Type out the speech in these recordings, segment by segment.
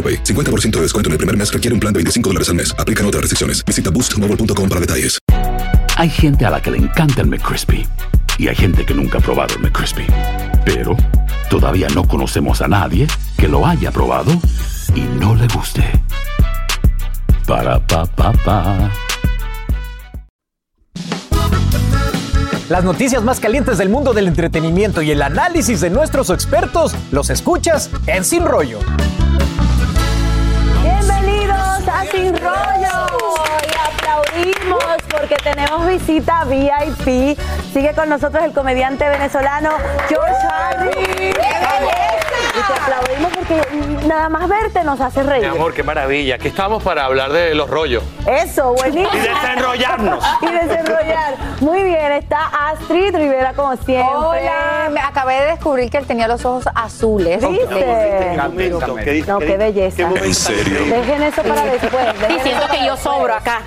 AroPay. 50% de descuento en el primer mes requiere un plan de 25 dólares al mes. Aplican otras restricciones. Visita boostmobile.com para detalles. Hay gente a la que le encanta el McCrispy y hay gente que nunca ha probado el McCrispy. Pero todavía no conocemos a nadie que lo haya probado y no le guste. Para pa pa pa. Las noticias más calientes del mundo del entretenimiento y el análisis de nuestros expertos los escuchas en Sin Rollo. A Sin Rollo. Y aplaudimos porque tenemos visita VIP. Sigue con nosotros el comediante venezolano George Hardy. Y te aplaudimos porque nada más verte nos hace Mi reír. amor, qué maravilla. Aquí estamos para hablar de los rollos. Eso, buenísimo. Y desenrollarnos. y desenrollar. Muy bien, está Astrid Rivera como siempre. Hola, me acabé de descubrir que él tenía los ojos azules. ¿Viste? ¿qué dice? No, qué belleza. ¿En serio? Dejen eso para después. eso que yo sobro acá.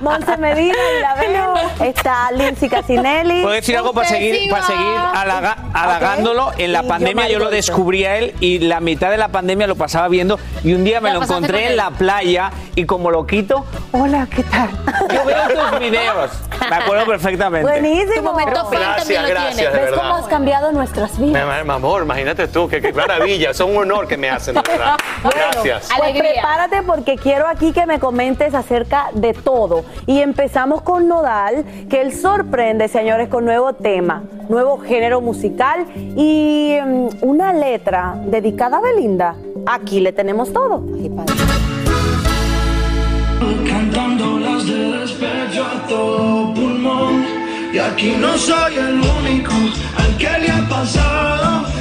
Monse Medina, y la veo. Está Lindsay Casinelli. ¿Puedo decir algo para seguir, para seguir halaga- halagándolo? En la Y yo, pandemia yo lo descubrí a él y la mitad de la pandemia lo pasaba viendo y un día me ¿La lo encontré con en la playa y como lo quito, hola, ¿qué tal? Yo veo tus videos. Me acuerdo perfectamente. Buenísimo. Tu momento Gracias, también lo gracias, tiene. de ¿Ves verdad. cómo has cambiado nuestras vidas? amor, mi amor, imagínate tú, qué, qué maravilla. Es un honor que me hacen, de verdad. Gracias. Pues Alegría. prepárate porque quiero aquí que me comentes acerca de todo. Y empezamos con Nodal, que él sorprende, señores, con nuevo tema, nuevo género musical y mm, una letra dedicada a Belinda. Aquí le tenemos todo. Cantando las de despecho a todo pulmón. Y aquí no soy el único al que le ha pasado.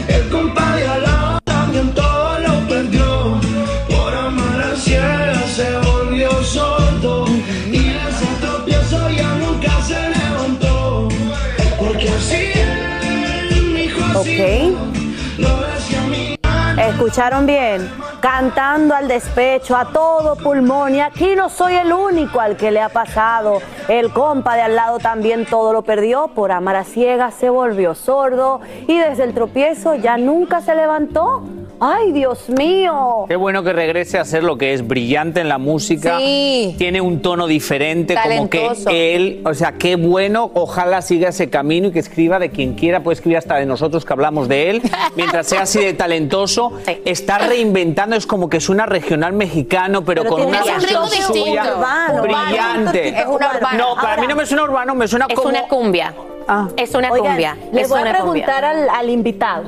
¿Escucharon bien? Cantando al despecho, a todo pulmón. Y aquí no soy el único al que le ha pasado. El compa de al lado también todo lo perdió. Por amar a ciegas se volvió sordo. Y desde el tropiezo ya nunca se levantó. ¡Ay, Dios mío! Qué bueno que regrese a ser lo que es brillante en la música. Sí. Tiene un tono diferente, como que él, o sea, qué bueno. Ojalá siga ese camino y que escriba de quien quiera. Puede escribir hasta de nosotros que hablamos de él. Mientras sea así de talentoso, Sí. está reinventando. Es como que suena regional mexicano, pero, Pero con una un ritmo versión distinto. suya Urbano, brillante. Es una urbana. No, para Ahora- mí no me suena urbano, me suena Es como. una cumbia. Ah. Es una Oigan, cumbia. Le es voy a una preguntar al, al invitado.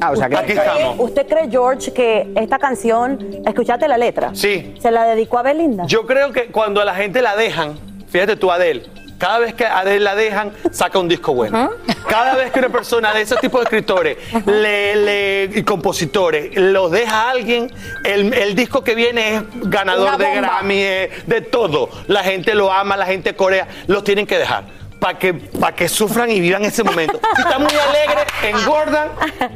Ah, o sea, que Aquí estamos. ¿Usted cree, George, que esta canción, escuchaste la letra? Sí. ¿Se la dedicó a Belinda? Yo creo que cuando a la gente la dejan, fíjate tú, Adele, cada vez que a Adele la dejan, saca un disco bueno. Cada vez que una persona de ese tipo de escritores le, le- y compositores los deja a alguien, el, el disco que viene es ganador de. Grammy, eh, de todo. La gente lo ama, la gente corea, los tienen que dejar. Para que, pa' que sufran y vivan ese momento. Si están muy alegres, engordan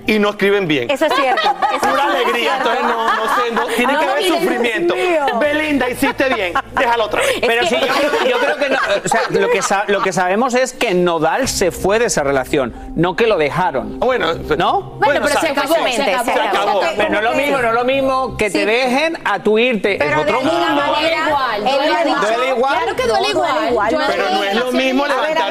y no escriben bien. Eso es cierto. Eso es Pura alegría, cierto. entonces no, no sé, no- tiene No, que haber sufrimiento. Belinda, hiciste bien, déjalo otra vez. Pero sí, yo creo, yo creo que no, o sea, lo que, lo que sabemos es que Nodal se fue de esa relación, no que lo dejaron. Bueno, ¿No? Bueno, pero se acabó, se se acabó. Pero no es lo mismo, no es lo mismo que te dejen a tu irte. es Pero otro de mundo. manera, igual, duele dicho- ¿Duele igual? Claro que duele igual. igual, Pero no es lo mismo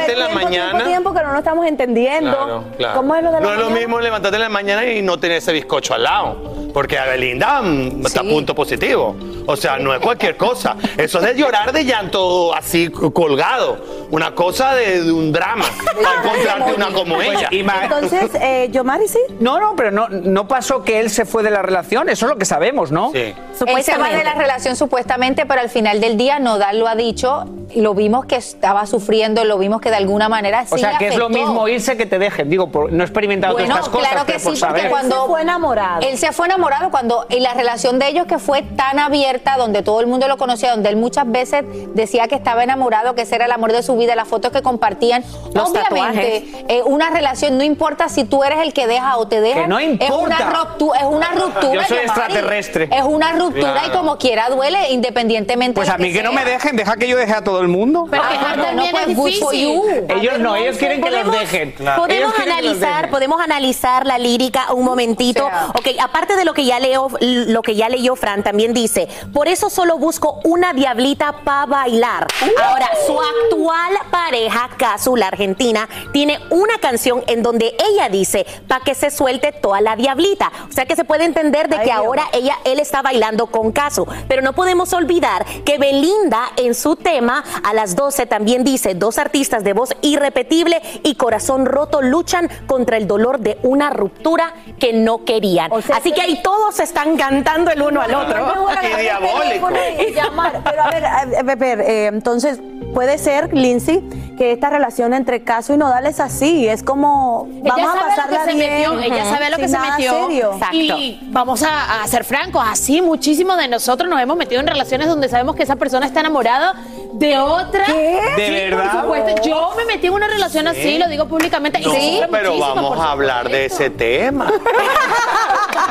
levantarte en la tiempo, mañana. Tiempo, tiempo, que no nos estamos entendiendo. Claro, claro. ¿Cómo es lo de la no es lo mañana? mismo levantarte en la mañana y no tener ese bizcocho al lado. Porque a Belinda mm, está a punto positivo. O sea, no es cualquier cosa. Eso es de llorar de llanto así colgado. Una cosa de, de un drama. Para encontrarte una como ella. Entonces, eh, Yomari, sí. No, no, pero no, no pasó que él se fue de la relación, eso es lo que sabemos, ¿no? Sí. Él se va de la relación supuestamente, pero al final del día Nodal lo ha dicho, lo vimos que estaba sufriendo, lo vimos que de alguna manera sí O sea, le que es lo afectó. mismo irse que te dejen. Digo, por- no he experimentado Bueno, estas cosas, claro que pero sí, por porque saber. cuando Él se fue enamorado. Él se fue enamorado cuando y la relación de ellos que fue tan abierta, donde todo el mundo lo conocía, donde él muchas veces decía que estaba enamorado, que ese era el amor de su vida, las fotos que compartían. Los Obviamente, eh, una relación no importa si tú eres el que deja o te deja. Que no Es una ruptura, es una ruptura. Yo soy extraterrestre. Es una ruptura y como quiera duele, independientemente. Pues de a mí que no me dejen, deja que yo deje a todo el mundo. Pero Ah, dejar no, también pues, es good for you. Ellos no, ellos quieren que los dejen. Claro. Podemos analizar, dejen. podemos analizar la lírica un momentito. O sea. ok, aparte de lo que ya leo, lo que ya leyó Fran, también dice, por eso solo busco una diablita para bailar. Ahora, su actual pareja, Casu, la argentina, tiene una canción en donde ella dice, para que se suelte toda la diablita. O sea que se puede entender de Ay, que Dios. ahora ella, él está bailando con Casu. Pero no podemos olvidar que Belinda en su tema a las 12 también dice, dos artistas de voz irrepetible y corazón roto luchan contra el dolor de una ruptura que no querían. O sea Así que- ahí todos están cantando el uno al otro. Qué diabólico. Pero a ver, a ver, a ver, eh, entonces puede ser, Lindsay, que esta relación entre Caso y Nodal es así. Es como vamos a sabe a lo pasarla que se ella sabe lo que se metió. serio. Y vamos a, a ser francos, así muchísimos de nosotros nos hemos metido en relaciones donde sabemos que esa persona está enamorada de otra. ¿Qué? ¿De Sí, verdad? Por supuesto, yo me metí en una relación así, lo digo públicamente. No, sufre pero vamos a hablar de ese tema.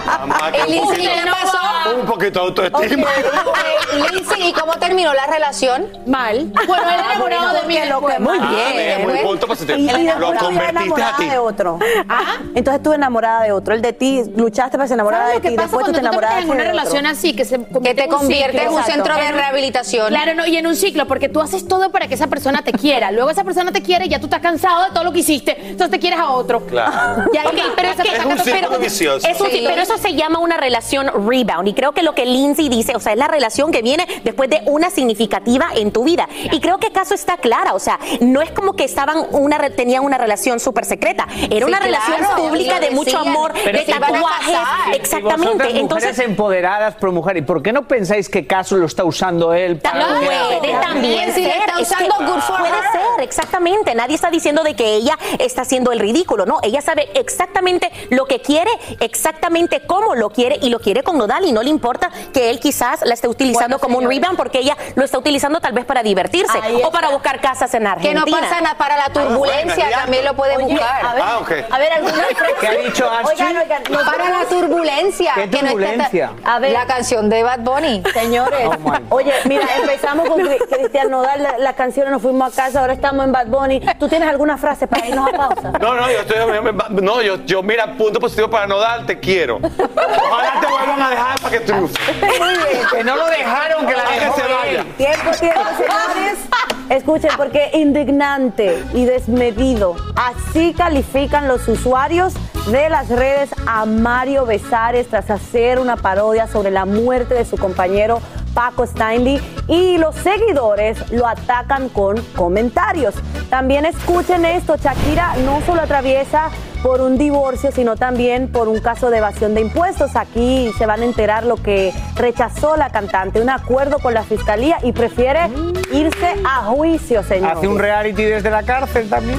Vamos a que Y un Lindsay, poquito- ¿qué pasó? Un poquito de autoestima. Ok, Lindsay, ¿y cómo terminó la relación? Mal. Bueno, él enamorado de mí. Lo que- muy Ah, bien. muy punto positivo. Lo convertiste enamorada a ti. de otro. ¿Ah? Entonces tú enamorada de otro. El de ti, luchaste para ser enamorada ¿Sabes de ti. Después tú te enamoraste en una relación así que se Que te convierte en un centro de rehabilitación. Claro, no, y en un ciclo, porque tú haces todo para que esa persona te quiera. Luego esa persona te quiere y ya tú estás cansado de todo lo que hiciste. Entonces te quieres a otro. Claro. Y pero es que- Es un pero- vicioso. Sí, Sí. pero eso se llama una relación rebound. Y creo que lo que Lindsay dice, o sea, es la relación que viene después de una significativa en tu vida. Y creo que caso está clara, o sea, no es como que estaban una re- tenían una relación súper secreta. Era una relación pública de mucho amor, Pero de tatuajes. Exactamente. Vosotras, Entonces, mujeres empoderadas pro mujer, ¿y por qué no pensáis que Caso lo está usando él para También puede hace? También Si está Es que usando good for puede her. ser, exactamente. Nadie está diciendo de que ella está haciendo el ridículo, no. Ella sabe exactamente lo que quiere, exactamente cómo lo quiere y lo quiere con Nodal y no le importa que él quizás la esté utilizando Bueno, como un rebound porque ella lo está utilizando tal vez para divertirse o para buscar casas en Que Argentina. no pasa nada para la turbulencia, bueno, es también lo puede Oye, buscar. a ver, Ah, ok. a ver, alguna ¿Qué ha dicho Archie? Oigan, oigan, nos para la turbulencia. ¿Qué que no está- turbulencia? A ver. La canción de Bad Bunny. Señores, Oh, oye, mira, empezamos con Cri- Cristian Nodal, la, la canción, nos fuimos a casa, ahora estamos en Bad Bunny. ¿Tú tienes alguna frase para irnos a pausa? No, no, yo estoy. No, yo, yo, mira, punto positivo para no dar, te quiero. Ojalá te vuelvan a dejar para que triunfe. Que no lo dejaron, que la dejó se vaya. Tiempo, tiempo, señores. Escuchen, porque indignante y desmedido. Así califican los usuarios de las redes a Mario Besares tras hacer una parodia sobre la muerte de su compañero Paco Steinley y los seguidores lo atacan con comentarios. También escuchen esto, Shakira no solo atraviesa por un divorcio, sino también por un caso de evasión de impuestos. Aquí se van a enterar lo que rechazó la cantante, un acuerdo con la fiscalía y prefiere irse a juicio, señor. Hace un reality desde la cárcel también.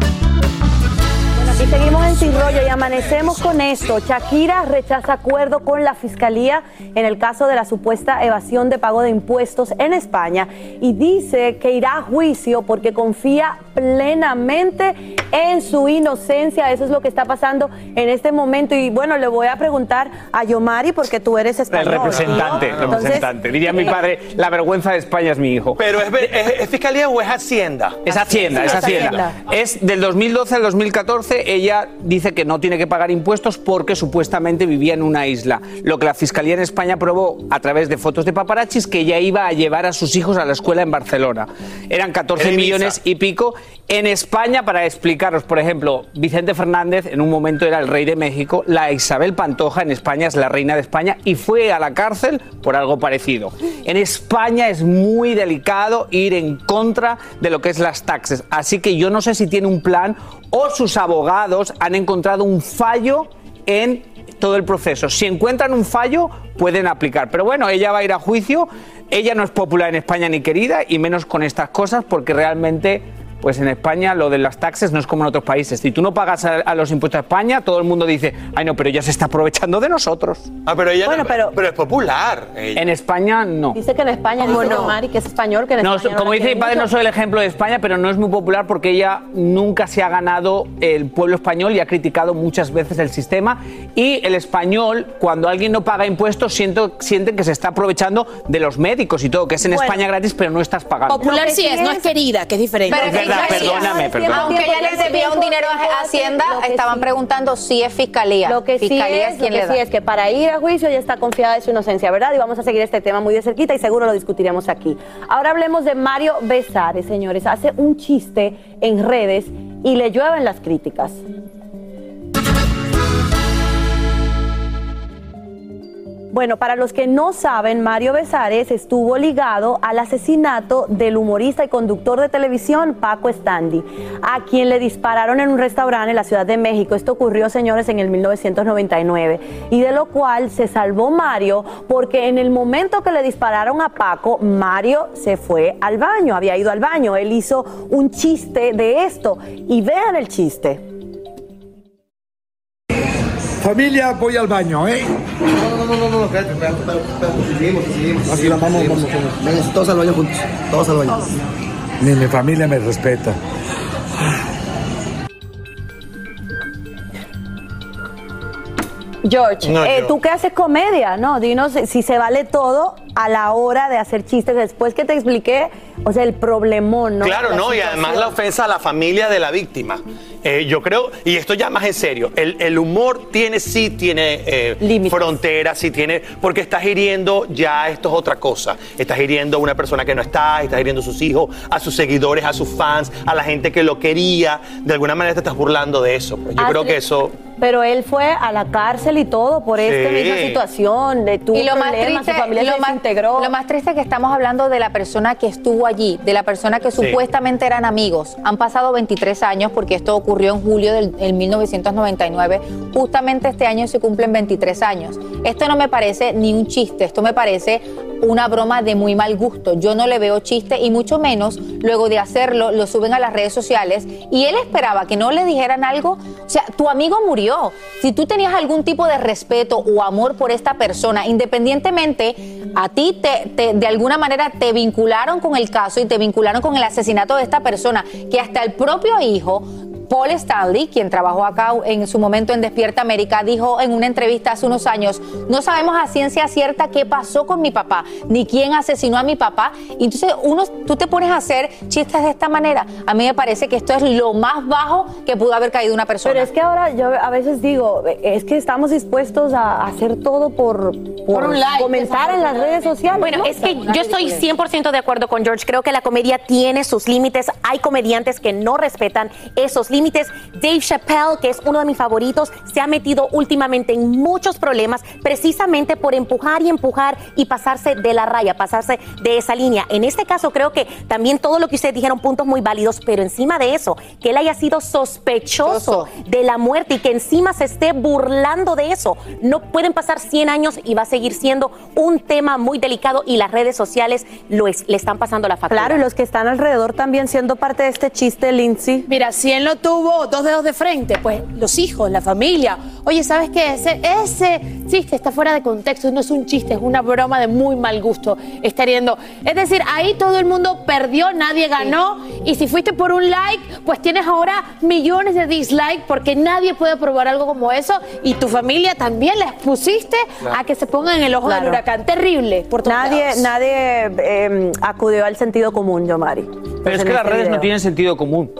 Y seguimos en Sin Rollo y amanecemos con esto. Shakira rechaza acuerdo con la Fiscalía en el caso de la supuesta evasión de pago de impuestos en España y dice que irá a juicio porque confía plenamente en su inocencia. Eso es lo que está pasando en este momento. Y bueno, le voy a preguntar a Yomari porque tú eres El español. representante, ¿no? representante. Diría mi padre, la vergüenza de España es mi hijo. Pero es, es- es fiscalía o es Hacienda. Es Hacienda, es Hacienda. Es del 2012 al 2014, ella dice que no tiene que pagar impuestos porque supuestamente vivía en una isla. Lo que la Fiscalía en España probó a través de fotos de paparachis que ella iba a llevar a sus hijos a la escuela en Barcelona. Eran 14 En Ibiza. millones y pico. En España, para explicaros, por ejemplo, Vicente Fernández en un momento era el rey de México, la Isabel Pantoja en España es la reina de España y fue a la cárcel por algo parecido. En España es muy delicado ir en contra de lo que es las taxes, así que yo no sé si tiene un plan o sus abogados han encontrado un fallo en todo el proceso. Si encuentran un fallo, pueden aplicar. Pero bueno, ella va a ir a juicio. Ella no es popular en España ni querida, y menos con estas cosas, porque realmente, pues en España lo de las taxes no es como en otros países. Si tú no pagas a, a los impuestos a España, todo el mundo dice, ay no, pero ella se está aprovechando de nosotros. Ah, pero ella Bueno, no- pero- pero es popular. ella. En España no. Dice que en España ¿Cómo dice no? Yomari que es español, que en No, España no como la dice mi padre, no mucho. soy el ejemplo de España, pero no es muy popular porque ella nunca se ha ganado el pueblo español y ha criticado muchas veces el sistema. Y el español, cuando alguien no paga impuestos, siento, sienten que se está aprovechando de los médicos y todo, que es en Bueno. España gratis, pero no estás pagando. Popular sí es, no es- es querida, que es diferente. Pero Es verdad, perdóname, perdóname. Aunque ella les debía un dinero a Hacienda, estaban sí- preguntando si es fiscalía. Lo que sí fiscalía es, lo quien que le da. sí es que para ir a juicio ella está confiada de su inocencia, ¿verdad? Y vamos a seguir este tema muy de cerquita y seguro lo discutiremos aquí. Ahora hablemos de Mario Besares, señores. Hace un chiste en redes y le llueven las críticas. Bueno, para los que no saben, Mario Besares estuvo ligado al asesinato del humorista y conductor de televisión Paco Standi, a quien le dispararon en un restaurante en la Ciudad de México. Esto ocurrió, señores, en el 1999, y de lo cual se salvó Mario porque en el momento que le dispararon a Paco, Mario se fue al baño, había ido al baño, él hizo un chiste de esto, y vean el chiste. Familia, voy al baño, ¿eh? No, no, no, no, no, espérate, espérate, espérate, espérate, seguimos, seguimos. Así vamos, vamos. Venga, todos al baño juntos, todos al baño. Ni mi familia me respeta. George, No, eh, tú que haces comedia, ¿no? Dinos si se vale todo a la hora de hacer chistes. Después que te expliqué, o sea, el problemón, ¿no? Claro, La no, y además la situación. ofensa a la familia de la víctima. Eh, yo creo, y esto ya más en serio, el, el humor tiene, sí tiene eh, fronteras, sí tiene, porque estás hiriendo, ya esto es otra cosa. Estás hiriendo a una persona que no está, estás hiriendo a sus hijos, a sus seguidores, a sus fans, a la gente que lo quería. De alguna manera te estás burlando de eso. pues. Yo creo que eso... Pero él fue a la cárcel y todo por esta Sí. misma situación. De tuvo y lo más triste, su familia lo se más, desintegró. lo más triste es que estamos hablando de la persona que estuvo allí, de la persona que Sí. supuestamente eran amigos. Han pasado 23 años porque esto ocurrió en julio del en 1999. Justamente este año se cumplen 23 años. Esto no me parece ni un chiste, esto me parece una broma de muy mal gusto. Yo no le veo chiste y mucho menos luego de hacerlo lo suben a las redes sociales y él esperaba que no le dijeran algo. O sea, tu amigo murió. Si tú tenías algún tipo de respeto o amor por esta persona, independientemente a ti te- de alguna manera te vincularon con el caso y te vincularon con el asesinato de esta persona, que hasta el propio hijo Paul Stanley, quien trabajó acá en su momento en Despierta América, dijo en una entrevista hace unos años, no sabemos a ciencia cierta qué pasó con mi papá, ni quién asesinó a mi papá. Y entonces uno, tú te pones a hacer chistes de esta manera. A mí me parece que esto es lo más bajo que pudo haber caído una persona. Pero es que ahora yo a veces digo, es que estamos dispuestos a hacer todo por, por, un like, comentar en las redes sociales. Bueno, ¿no? es que yo estoy ridiculez. 100% de acuerdo con George. Creo que la comedia tiene sus límites. Hay comediantes que no respetan esos límites límites. Dave Chappelle, que es uno de mis favoritos, se ha metido últimamente en muchos problemas precisamente por empujar y empujar y pasarse de la raya, pasarse de esa línea. En este caso creo que también todo lo que ustedes dijeron, puntos muy válidos, pero encima de eso, que él haya sido sospechoso de la muerte y que encima se esté burlando de eso. No pueden pasar 100 años y va a seguir siendo un tema muy delicado y las redes sociales lo es- le están pasando la factura. Claro, y los que están alrededor también siendo parte de este chiste, Lindsay. Mira, si él no tuvo dos dedos de frente, pues los hijos, la familia. Oye, ¿sabes qué? Ese, ese chiste está fuera de contexto, no es un chiste, es una broma de muy mal gusto. Está hiriendo. Es decir, ahí todo el mundo perdió, nadie ganó. Y si fuiste por un like, pues tienes ahora millones de dislikes porque nadie puede probar algo como eso. Y tu familia también la expusiste a que se pongan en el ojo del Claro. huracán. Terrible. Por todos Nadie, lados. nadie eh, acudió al sentido común, Yomari. Pero es que las redes no video. tienen sentido común.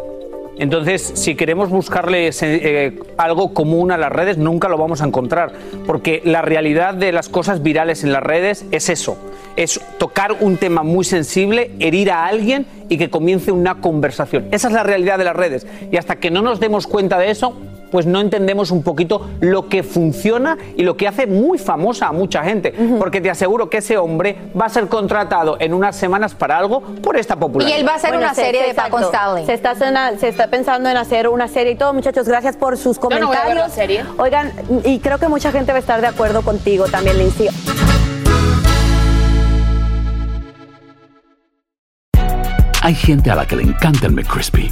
Entonces, si queremos buscarle eh, algo común a las redes, nunca lo vamos a encontrar. Porque la realidad de las cosas virales en las redes es eso. Es tocar un tema muy sensible, herir a alguien y que comience una conversación. Esa es la realidad de las redes. Y hasta que no nos demos cuenta de eso, pues no entendemos un poquito lo que funciona y lo que hace muy famosa a mucha gente. Porque te aseguro que ese hombre va a ser contratado en unas semanas para algo por esta popularidad. Y él va a hacer Bueno, una se- serie se- de Paco. Stanley. Se está, se está pensando en hacer una serie y todo, muchachos. Gracias por sus Yo no voy a ver comentarios. la serie. Oigan, y creo que mucha gente va a estar de acuerdo contigo también, Lindsay. Hay gente a la que le encanta el McCrispy